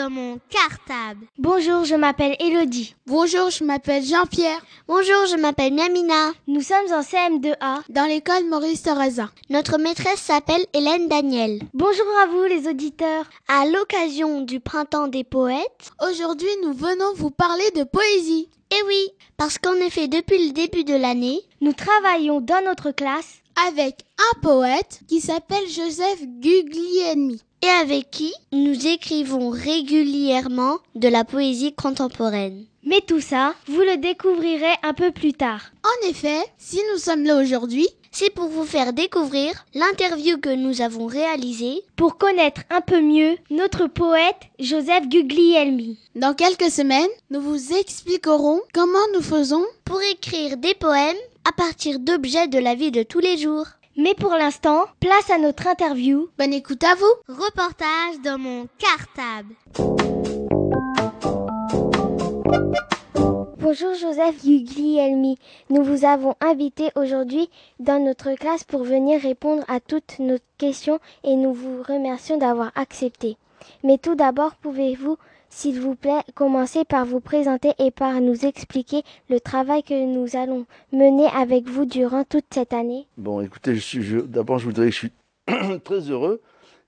Dans mon cartable. Bonjour, je m'appelle Elodie. Bonjour, je m'appelle Jean-Pierre. Bonjour, je m'appelle Miamina. Nous sommes en CM2A dans l'école Maurice Thoreza. Notre maîtresse s'appelle Hélène Daniel. Bonjour à vous les auditeurs. À l'occasion du printemps des poètes, aujourd'hui nous venons vous parler de poésie. Eh oui, parce qu'en effet depuis le début de l'année, nous travaillons dans notre classe avec un poète qui s'appelle Joseph Guglielmi et avec qui nous écrivons régulièrement de la poésie contemporaine. Mais tout ça, vous le découvrirez un peu plus tard. En effet, si nous sommes là aujourd'hui, c'est pour vous faire découvrir l'interview que nous avons réalisée pour connaître un peu mieux notre poète Joseph Guglielmi. Dans quelques semaines, nous vous expliquerons comment nous faisons pour écrire des poèmes à partir d'objets de la vie de tous les jours. Mais pour l'instant, place à notre interview. Bonne écoute à vous. Reportage dans mon cartable. Bonjour Joseph Guglielmi. Nous vous avons invité aujourd'hui dans notre classe pour venir répondre à toutes nos questions et nous vous remercions d'avoir accepté. Mais tout d'abord, pouvez-vous s'il vous plaît, commencez par vous présenter et par nous expliquer le travail que nous allons mener avec vous durant toute cette année. Bon, écoutez, je d'abord, je voudrais je suis très heureux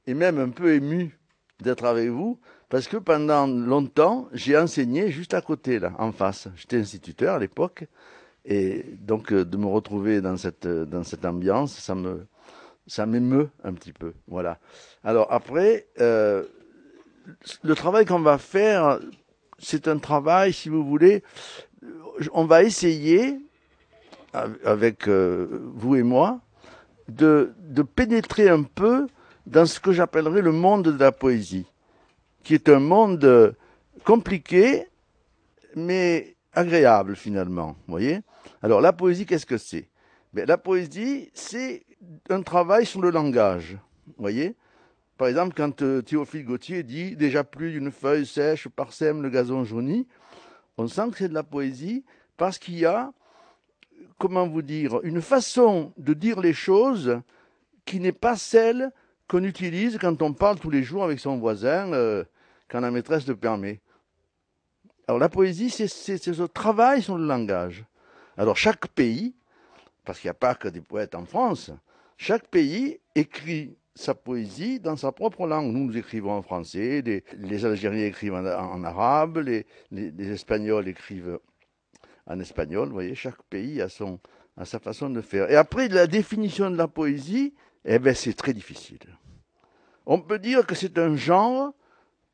et même un peu ému d'être avec vous parce que pendant longtemps, j'ai enseigné juste à côté, là, en face. J'étais instituteur à l'époque et donc euh, de me retrouver dans cette, dans cette ambiance, ça me, ça m'émeut un petit peu. Voilà. Alors après, euh, le travail qu'on va faire, c'est un travail, si vous voulez, on va essayer, avec euh, vous et moi, de, pénétrer un peu dans ce que j'appellerais le monde de la poésie, qui est un monde compliqué, mais agréable finalement. voyez? Alors la poésie, qu'est-ce que c'est? Ben, La poésie, c'est un travail sur le langage. voyez? Par exemple, quand euh, Théophile Gautier dit déjà plus d'une feuille sèche parsème le gazon jauni, on sent que c'est de la poésie parce qu'il y a, comment vous dire, une façon de dire les choses qui n'est pas celle qu'on utilise quand on parle tous les jours avec son voisin, euh, quand la maîtresse le permet. Alors la poésie, c'est ce travail sur le langage. Alors chaque pays, parce qu'il n'y a pas que des poètes en France, chaque pays écrit sa poésie dans sa propre langue. Nous, nous écrivons en français, les, Algériens écrivent en, arabe, les, Espagnols écrivent en espagnol. Vous voyez, chaque pays a, son, a sa façon de faire. Et après, la définition de la poésie, eh ben, c'est très difficile. On peut dire que c'est un genre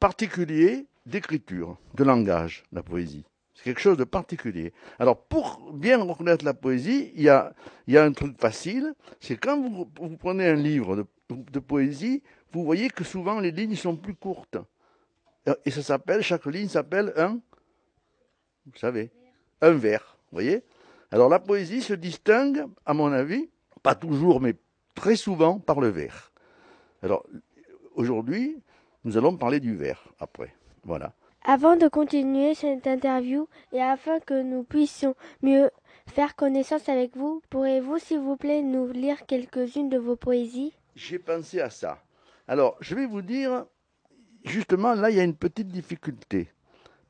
particulier d'écriture, de langage, la poésie. C'est quelque chose de particulier. Alors, pour bien reconnaître la poésie, il y a, y a un truc facile, c'est quand vous, vous, prenez un livre de de poésie, vous voyez que souvent les lignes sont plus courtes. Et ça s'appelle, chaque ligne s'appelle un, vous savez, un vers. Vous voyez Alors la poésie se distingue, à mon avis, pas toujours, mais très souvent par le vers. Alors aujourd'hui, nous allons parler du vers après. Voilà. Avant de continuer cette interview et afin que nous puissions mieux faire connaissance avec vous, pourrez-vous s'il vous plaît nous lire quelques-unes de vos poésies? J'ai pensé à ça. Alors, je vais vous dire, justement, là, il y a une petite difficulté.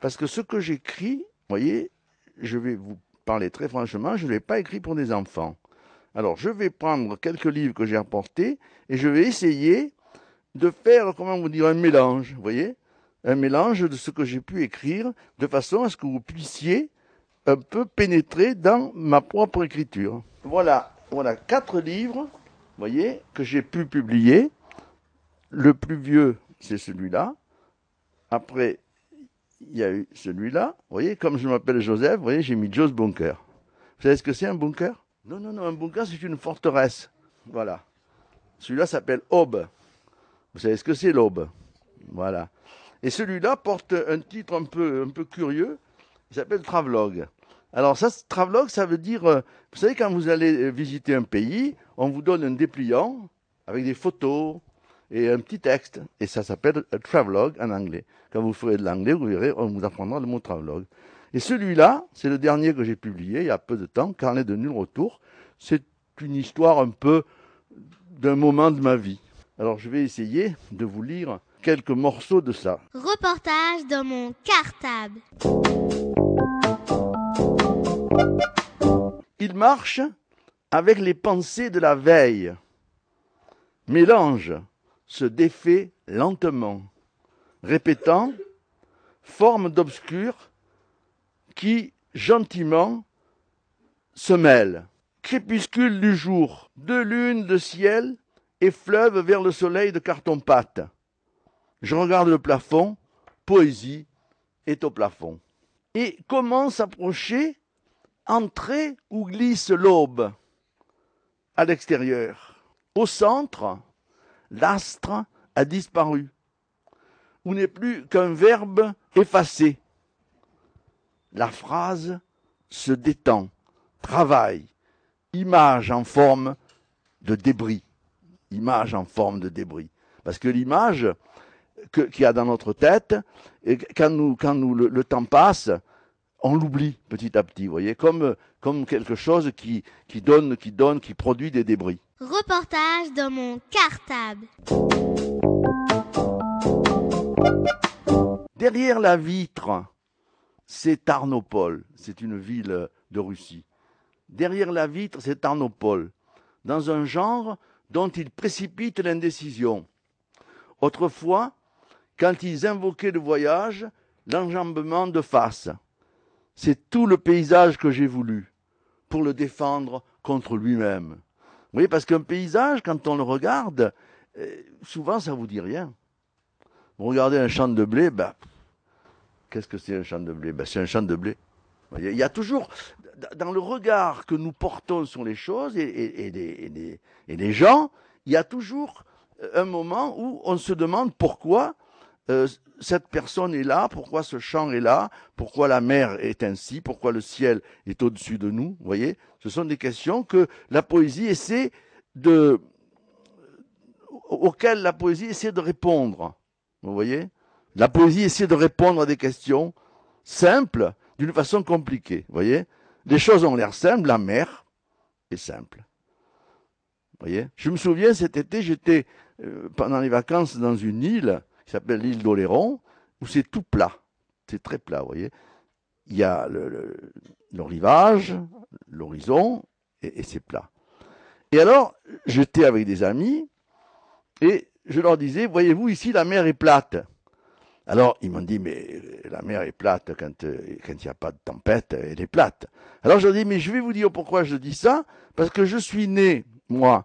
Parce que ce que j'écris, vous voyez, je vais vous parler très franchement, je ne l'ai pas écrit pour des enfants. Alors, je vais prendre quelques livres que j'ai apportés et je vais essayer de faire, comment vous dire, un mélange, vous voyez Un mélange de ce que j'ai pu écrire, de façon à ce que vous puissiez un peu pénétrer dans ma propre écriture. Voilà, voilà quatre livres voyez, que j'ai pu publier. Le plus vieux, c'est celui-là. Après, il y a eu celui-là. Vous voyez, comme je m'appelle Joseph, voyez, j'ai mis Joe's Bunker. Vous savez ce que c'est un bunker? Non, non, non, un bunker, c'est une forteresse. Voilà. Celui-là s'appelle Aube. Vous savez ce que c'est l'aube? Voilà. Et celui-là porte un titre un peu, un peu curieux. Il s'appelle Travelogue. Alors ça, travelogue, ça veut dire, euh, vous savez, quand vous allez euh, visiter un pays, on vous donne un dépliant avec des photos et un petit texte. Et ça s'appelle un travelogue en anglais. Quand vous ferez de l'anglais, vous verrez, on vous apprendra le mot travelogue. Et celui-là, c'est le dernier que j'ai publié il y a peu de temps, Carnet de nul retour. C'est une histoire un peu d'un moment de ma vie. Alors je vais essayer de vous lire quelques morceaux de ça. Reportage dans mon cartable. Il marche avec les pensées de la veille. Mélange se défait lentement, répétant forme d'obscur qui gentiment se mêle. Crépuscule du jour, deux lunes de ciel et fleuve vers le soleil de carton-pâte. Je regarde le plafond, poésie est au plafond. Et comment s'approcher Entrer où glisse l'aube À l'extérieur. Au centre, l'astre a disparu. Où n'est plus qu'un verbe effacé. La phrase se détend, travaille, image en forme de débris. Image en forme de débris. Parce que l'image qu'il y a dans notre tête, quand, nous, quand nous, le temps passe, on l'oublie petit à petit, vous voyez, comme, comme quelque chose qui, qui donne, qui donne, qui produit des débris. Reportage dans mon cartable. Derrière la vitre, c'est Tarnopol, c'est une ville de Russie. Derrière la vitre, c'est Tarnopol, dans un genre dont il précipite l'indécision. Autrefois, quand ils invoquaient le voyage, l'enjambement de face. C'est tout le paysage que j'ai voulu pour le défendre contre lui-même. Vous voyez, parce qu'un paysage, quand on le regarde, euh, souvent ça vous dit rien. Vous regardez un champ de blé, ben, qu'est-ce que c'est un champ de blé? Ben, C'est un champ de blé. Il y a toujours, dans le regard que nous portons sur les choses et les gens, il y a toujours un moment où on se demande pourquoi euh, cette personne est là, pourquoi ce champ est là, pourquoi la mer est ainsi, pourquoi le ciel est au-dessus de nous. Vous voyez, ce sont des questions que la poésie essaie de, auxquelles la poésie essaie de répondre. Vous voyez, la poésie essaie de répondre à des questions simples d'une façon compliquée. Vous voyez, les choses ont l'air simples, la mer est simple. Vous voyez, je me souviens cet été, j'étais euh, pendant les vacances dans une île qui s'appelle l'île d'Oléron, où c'est tout plat. C'est très plat, vous voyez. Il y a le, rivage, l'horizon, et, c'est plat. Et alors, j'étais avec des amis, et je leur disais, voyez-vous, ici, la mer est plate. Alors, ils m'ont dit, mais la mer est plate quand il n'y a pas de tempête, elle est plate. Alors, je leur dis, mais je vais vous dire pourquoi je dis ça, parce que je suis né, moi,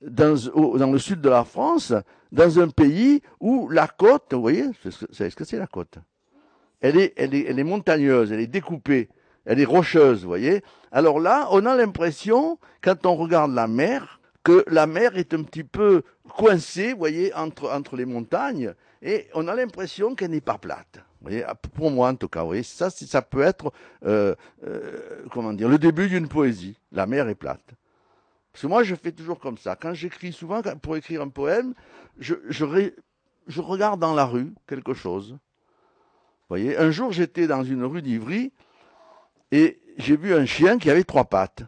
dans le sud de la France, dans un pays où la côte, vous voyez, vous savez ce que c'est la côte? Elle est, elle, est, elle est montagneuse, elle est découpée, elle est rocheuse, vous voyez. Alors là, on a l'impression, quand on regarde la mer, que la mer est un petit peu coincée, vous voyez, entre, entre les montagnes, et on a l'impression qu'elle n'est pas plate. Vous voyez, pour moi en tout cas, vous voyez, ça, ça peut être, euh, euh, comment dire, le début d'une poésie. La mer est plate. Parce que moi, je fais toujours comme ça. Quand j'écris souvent, pour écrire un poème, je, regarde dans la rue quelque chose. Vous voyez, un jour, j'étais dans une rue d'Ivry et j'ai vu un chien qui avait trois pattes.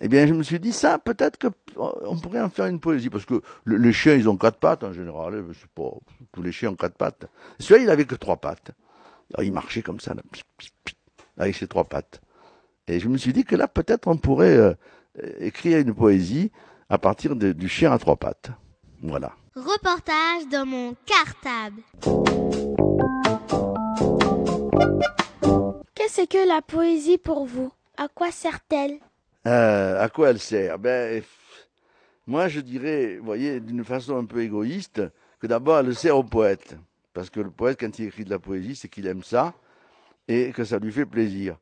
Eh bien, je me suis dit, ça, peut-être qu'on pourrait en faire une poésie, parce que le, les chiens, ils ont quatre pattes en général. Je sais pas, tous les chiens ont quatre pattes. Celui-là, il avait que trois pattes. Alors, il marchait comme ça, là, avec ses trois pattes. Et je me suis dit que là, peut-être, on pourrait euh, écrire une poésie à partir de, du chien à trois pattes. Voilà. Reportage dans mon cartable. Qu'est-ce que la poésie pour vous? À quoi sert-elle? Euh, À quoi elle sert? Ben, moi, je dirais, vous voyez, d'une façon un peu égoïste, que d'abord, elle sert au poète. Parce que le poète, quand il écrit de la poésie, c'est qu'il aime ça et que ça lui fait plaisir.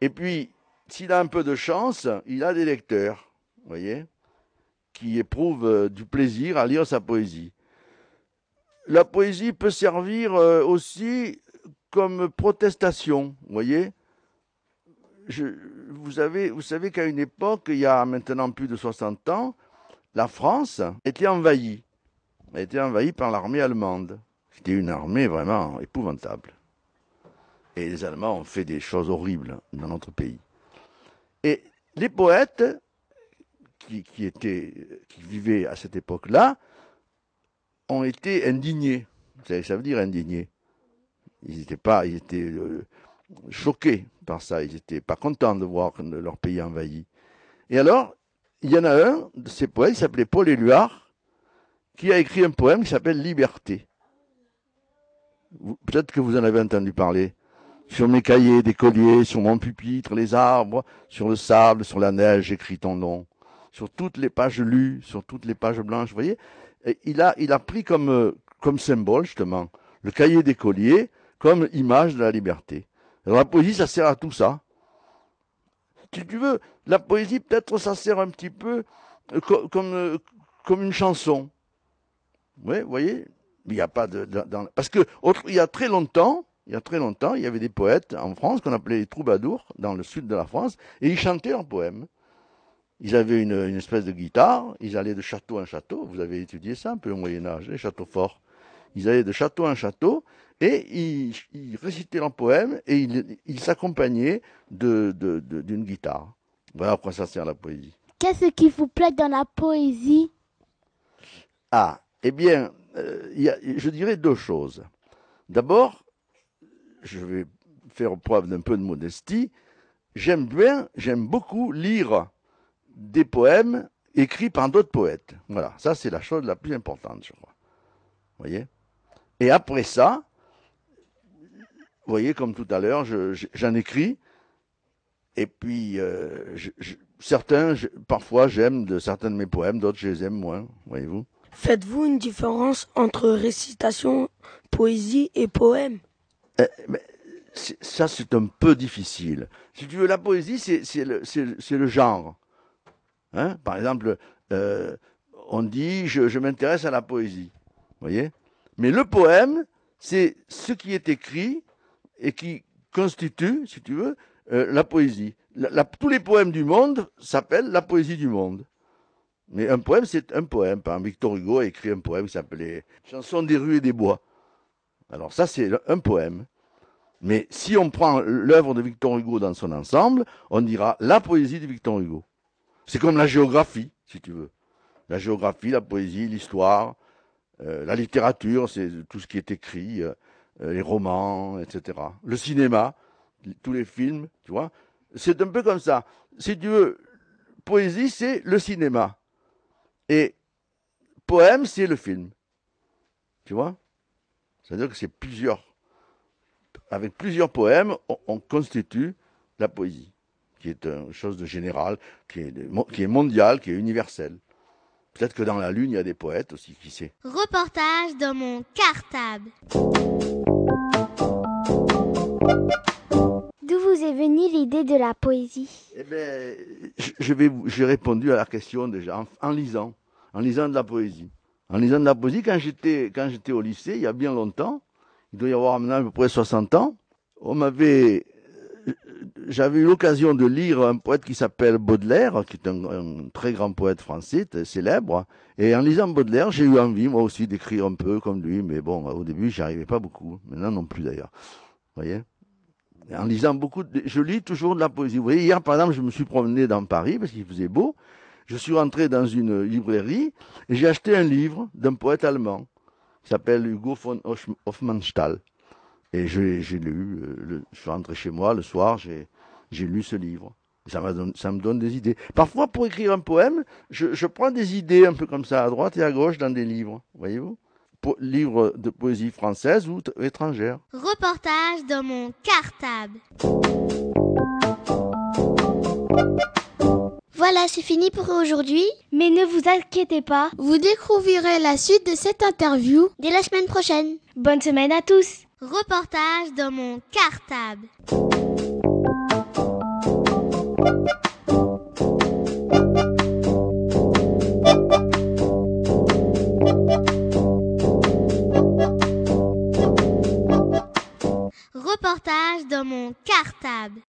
Et puis, s'il a un peu de chance, il a des lecteurs, vous voyez, qui éprouvent euh, du plaisir à lire sa poésie. La poésie peut servir euh, aussi comme protestation, voyez. Vous, vous savez qu'à une époque, il y a maintenant plus de 60 ans, la France était envahie a été envahi par l'armée allemande. C'était une armée vraiment épouvantable. Et les Allemands ont fait des choses horribles dans notre pays. Et les poètes qui, étaient, qui vivaient à cette époque-là ont été indignés. Vous savez, ça veut dire indignés. Ils étaient pas, ils euh, choqués par ça. Ils n'étaient pas contents de voir leur pays envahi. Et alors, il y en a un de ces poètes, il s'appelait Paul Éluard, qui a écrit un poème qui s'appelle Liberté. Peut-être que vous en avez entendu parler. Sur mes cahiers d'écolier, sur mon pupitre, les arbres, sur le sable, sur la neige, j'écris ton nom. Sur toutes les pages lues, sur toutes les pages blanches, vous voyez. Il a, il a pris comme, euh, comme symbole, justement, le cahier d'écolier comme image de la liberté. Alors la poésie, ça sert à tout ça. Si tu veux, la poésie, peut-être, ça sert un petit peu euh, comme, euh, comme une chanson. Oui, vous voyez Il n'y a pas de. Dans, parce que, autre, il y a très longtemps, il y a très longtemps, il y avait des poètes en France qu'on appelait les troubadours, dans le sud de la France, et ils chantaient leurs poèmes. Ils avaient une, une, espèce de guitare, ils allaient de château en château. Vous avez étudié ça un peu au Moyen-Âge, les châteaux forts. Ils allaient de château en château et ils, ils récitaient leurs poèmes et ils il s'accompagnaient d'une de, de, de, guitare. Voilà à quoi ça sert la poésie. Qu'est-ce qui vous plaît dans la poésie? Ah, eh bien, euh, y a, je dirais deux choses. D'abord, je vais faire preuve d'un peu de modestie. J'aime bien, j'aime beaucoup lire des poèmes écrits par d'autres poètes. Voilà, ça c'est la chose la plus importante, je crois. Vous voyez? Et après ça, vous voyez, comme tout à l'heure, j'en écris. Et puis, euh, certains, parfois, j'aime certains de mes poèmes, d'autres, je les aime moins, voyez-vous. Faites-vous une différence entre récitation, poésie et poème? Ça, c'est un peu difficile. Si tu veux, la poésie, c'est le, genre. Hein? Par exemple, euh, on dit je, m'intéresse à la poésie. Voyez? Mais le poème, c'est ce qui est écrit et qui constitue, si tu veux, euh, la poésie. Tous les poèmes du monde s'appellent la poésie du monde. Mais un poème, c'est un poème. Victor Hugo a écrit un poème qui s'appelait Chanson des rues et des bois. Alors ça, c'est un poème. Mais si on prend l'œuvre de Victor Hugo dans son ensemble, on dira la poésie de Victor Hugo. C'est comme la géographie, si tu veux. La géographie, la poésie, l'histoire, euh, la littérature, c'est tout ce qui est écrit, euh, les romans, etc. Le cinéma, tous les films, tu vois. C'est un peu comme ça. Si tu veux, poésie, c'est le cinéma. Et poème, c'est le film. Tu vois? C'est-à-dire que c'est plusieurs. Avec plusieurs poèmes, on, on, constitue la poésie, qui est une chose de général, qui est, de, qui est mondiale, qui est universelle. Peut-être que dans la Lune, il y a des poètes aussi, qui sait. Reportage dans mon cartable. D'où vous est venue l'idée de la poésie? Eh bien, je vais, j'ai répondu à la question déjà en, en, lisant, en lisant de la poésie. En lisant de la poésie, quand j'étais, quand j'étais au lycée, il y a bien longtemps, il doit y avoir maintenant à peu près 60 ans, on m'avait, j'avais eu l'occasion de lire un poète qui s'appelle Baudelaire, qui est un, très grand poète français, célèbre. Et en lisant Baudelaire, j'ai eu envie, moi aussi, d'écrire un peu comme lui. Mais bon, au début, j'y arrivais pas beaucoup. Maintenant non plus, d'ailleurs. Vous voyez en lisant beaucoup, je lis toujours de la poésie. Vous voyez, hier, par exemple, je me suis promené dans Paris parce qu'il faisait beau. Je suis rentré dans une librairie et j'ai acheté un livre d'un poète allemand qui s'appelle Hugo von Hofmannsthal. Et j'ai lu, le, je suis rentré chez moi le soir, j'ai lu ce livre. Ça, me donne des idées. Parfois, pour écrire un poème, je, je, prends des idées un peu comme ça, à droite et à gauche, dans des livres. Voyez-vous livres de poésie française ou étrangère. Reportage dans mon cartable. voilà, c'est fini pour aujourd'hui. Mais ne vous inquiétez pas, vous découvrirez la suite de cette interview dès la semaine prochaine. Bonne semaine à tous. Reportage dans mon cartable. Reportage dans mon cartable.